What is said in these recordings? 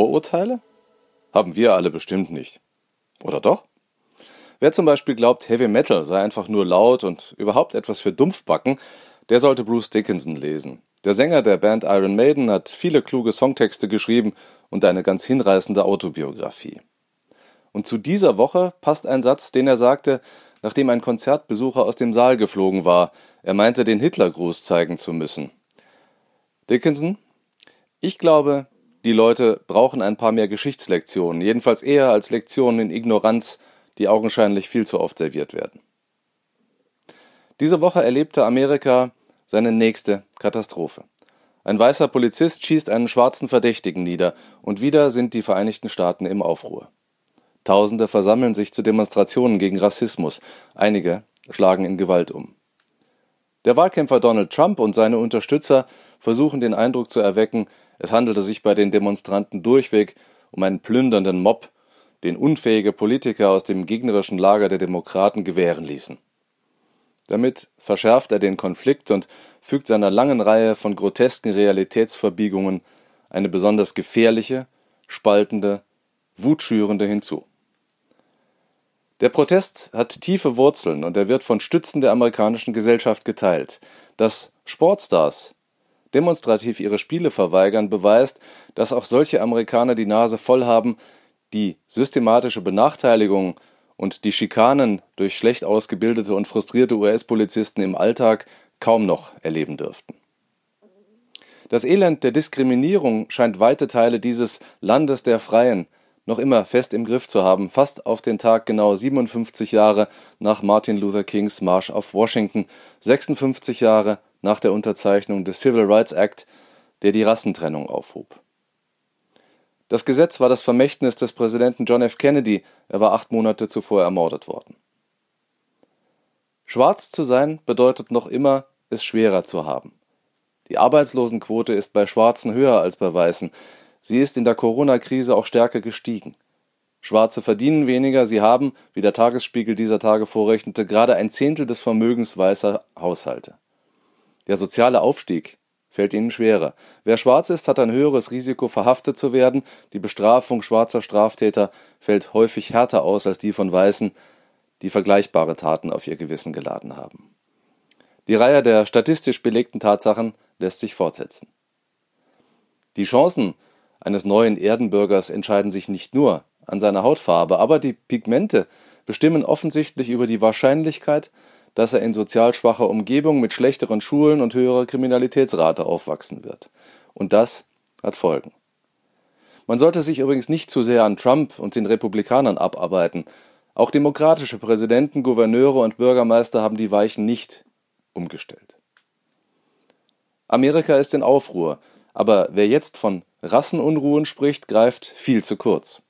Vorurteile? Haben wir alle bestimmt nicht. Oder doch? Wer zum Beispiel glaubt, Heavy Metal sei einfach nur laut und überhaupt etwas für Dumpfbacken, der sollte Bruce Dickinson lesen. Der Sänger der Band Iron Maiden hat viele kluge Songtexte geschrieben und eine ganz hinreißende Autobiografie. Und zu dieser Woche passt ein Satz, den er sagte, nachdem ein Konzertbesucher aus dem Saal geflogen war. Er meinte, den Hitlergruß zeigen zu müssen. Dickinson, ich glaube, die Leute brauchen ein paar mehr Geschichtslektionen, jedenfalls eher als Lektionen in Ignoranz, die augenscheinlich viel zu oft serviert werden. Diese Woche erlebte Amerika seine nächste Katastrophe. Ein weißer Polizist schießt einen schwarzen Verdächtigen nieder, und wieder sind die Vereinigten Staaten im Aufruhr. Tausende versammeln sich zu Demonstrationen gegen Rassismus, einige schlagen in Gewalt um. Der Wahlkämpfer Donald Trump und seine Unterstützer versuchen den Eindruck zu erwecken, es handelte sich bei den Demonstranten durchweg um einen plündernden Mob, den unfähige Politiker aus dem gegnerischen Lager der Demokraten gewähren ließen. Damit verschärft er den Konflikt und fügt seiner langen Reihe von grotesken Realitätsverbiegungen eine besonders gefährliche, spaltende, wutschürende hinzu. Der Protest hat tiefe Wurzeln und er wird von Stützen der amerikanischen Gesellschaft geteilt. Dass Sportstars demonstrativ ihre Spiele verweigern, beweist, dass auch solche Amerikaner die Nase voll haben, die systematische Benachteiligung und die Schikanen durch schlecht ausgebildete und frustrierte US-Polizisten im Alltag kaum noch erleben dürften. Das Elend der Diskriminierung scheint weite Teile dieses Landes der Freien noch immer fest im Griff zu haben, fast auf den Tag genau 57 Jahre nach Martin Luther Kings Marsch auf Washington, 56 Jahre nach der Unterzeichnung des Civil Rights Act, der die Rassentrennung aufhob. Das Gesetz war das Vermächtnis des Präsidenten John F. Kennedy, er war acht Monate zuvor ermordet worden. Schwarz zu sein bedeutet noch immer, es schwerer zu haben. Die Arbeitslosenquote ist bei Schwarzen höher als bei Weißen. Sie ist in der Corona-Krise auch stärker gestiegen. Schwarze verdienen weniger, sie haben, wie der Tagesspiegel dieser Tage vorrechnete, gerade ein Zehntel des Vermögens weißer Haushalte. Der soziale Aufstieg fällt ihnen schwerer. Wer schwarz ist, hat ein höheres Risiko, verhaftet zu werden. Die Bestrafung schwarzer Straftäter fällt häufig härter aus als die von Weißen, die vergleichbare Taten auf ihr Gewissen geladen haben. Die Reihe der statistisch belegten Tatsachen lässt sich fortsetzen. Die Chancen eines neuen Erdenbürgers entscheiden sich nicht nur an seiner Hautfarbe, aber die Pigmente bestimmen offensichtlich über die Wahrscheinlichkeit, dass er in sozial schwacher Umgebung mit schlechteren Schulen und höherer Kriminalitätsrate aufwachsen wird. Und das hat Folgen. Man sollte sich übrigens nicht zu sehr an Trump und den Republikanern abarbeiten. Auch demokratische Präsidenten, Gouverneure und Bürgermeister haben die Weichen nicht umgestellt. Amerika ist in Aufruhr, aber wer jetzt von Rassenunruhen spricht, greift viel zu kurz.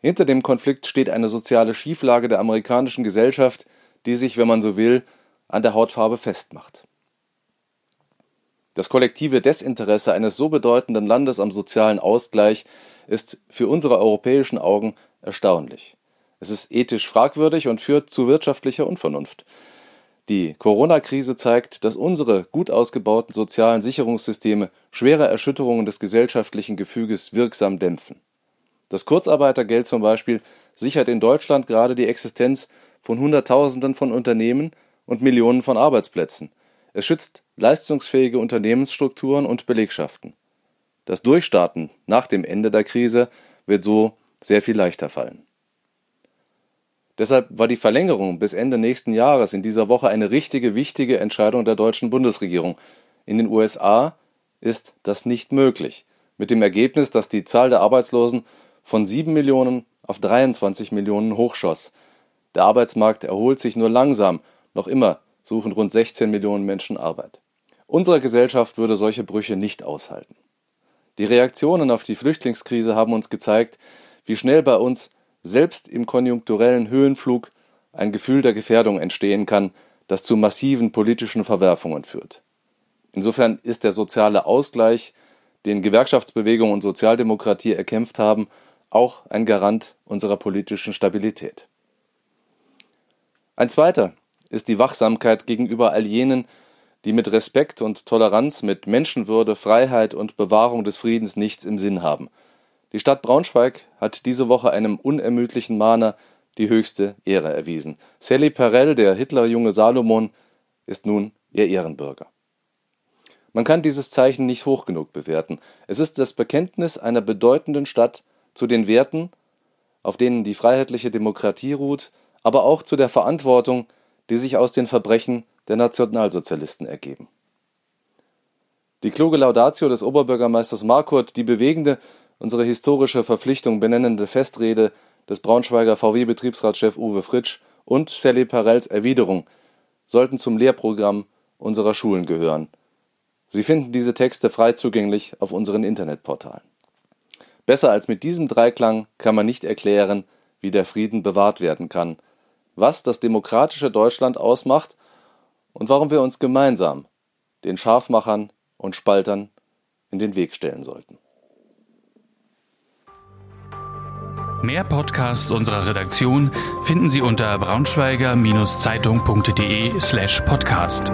Hinter dem Konflikt steht eine soziale Schieflage der amerikanischen Gesellschaft, die sich, wenn man so will, an der Hautfarbe festmacht. Das kollektive Desinteresse eines so bedeutenden Landes am sozialen Ausgleich ist für unsere europäischen Augen erstaunlich. Es ist ethisch fragwürdig und führt zu wirtschaftlicher Unvernunft. Die Corona-Krise zeigt, dass unsere gut ausgebauten sozialen Sicherungssysteme schwere Erschütterungen des gesellschaftlichen Gefüges wirksam dämpfen. Das Kurzarbeitergeld zum Beispiel sichert in Deutschland gerade die Existenz von Hunderttausenden von Unternehmen und Millionen von Arbeitsplätzen. Es schützt leistungsfähige Unternehmensstrukturen und Belegschaften. Das Durchstarten nach dem Ende der Krise wird so sehr viel leichter fallen. Deshalb war die Verlängerung bis Ende nächsten Jahres in dieser Woche eine richtige, wichtige Entscheidung der deutschen Bundesregierung. In den USA ist das nicht möglich. Mit dem Ergebnis, dass die Zahl der Arbeitslosen von 7 Millionen auf 23 Millionen hochschoss. Der Arbeitsmarkt erholt sich nur langsam, noch immer suchen rund 16 Millionen Menschen Arbeit. Unsere Gesellschaft würde solche Brüche nicht aushalten. Die Reaktionen auf die Flüchtlingskrise haben uns gezeigt, wie schnell bei uns selbst im konjunkturellen Höhenflug ein Gefühl der Gefährdung entstehen kann, das zu massiven politischen Verwerfungen führt. Insofern ist der soziale Ausgleich, den Gewerkschaftsbewegung und Sozialdemokratie erkämpft haben, auch ein Garant unserer politischen Stabilität. Ein zweiter ist die Wachsamkeit gegenüber all jenen, die mit Respekt und Toleranz, mit Menschenwürde, Freiheit und Bewahrung des Friedens nichts im Sinn haben. Die Stadt Braunschweig hat diese Woche einem unermüdlichen Mahner die höchste Ehre erwiesen. Sally Perel, der Hitlerjunge Salomon, ist nun ihr Ehrenbürger. Man kann dieses Zeichen nicht hoch genug bewerten. Es ist das Bekenntnis einer bedeutenden Stadt zu den Werten, auf denen die freiheitliche Demokratie ruht, aber auch zu der Verantwortung, die sich aus den Verbrechen der Nationalsozialisten ergeben. Die kluge Laudatio des Oberbürgermeisters Markurt, die bewegende, unsere historische Verpflichtung benennende Festrede des Braunschweiger VW-Betriebsratschef Uwe Fritsch und Sally Parells Erwiderung sollten zum Lehrprogramm unserer Schulen gehören. Sie finden diese Texte frei zugänglich auf unseren Internetportalen. Besser als mit diesem Dreiklang kann man nicht erklären, wie der Frieden bewahrt werden kann, was das demokratische Deutschland ausmacht und warum wir uns gemeinsam den Scharfmachern und Spaltern in den Weg stellen sollten. Mehr Podcasts unserer Redaktion finden Sie unter braunschweiger-zeitung.de slash podcast.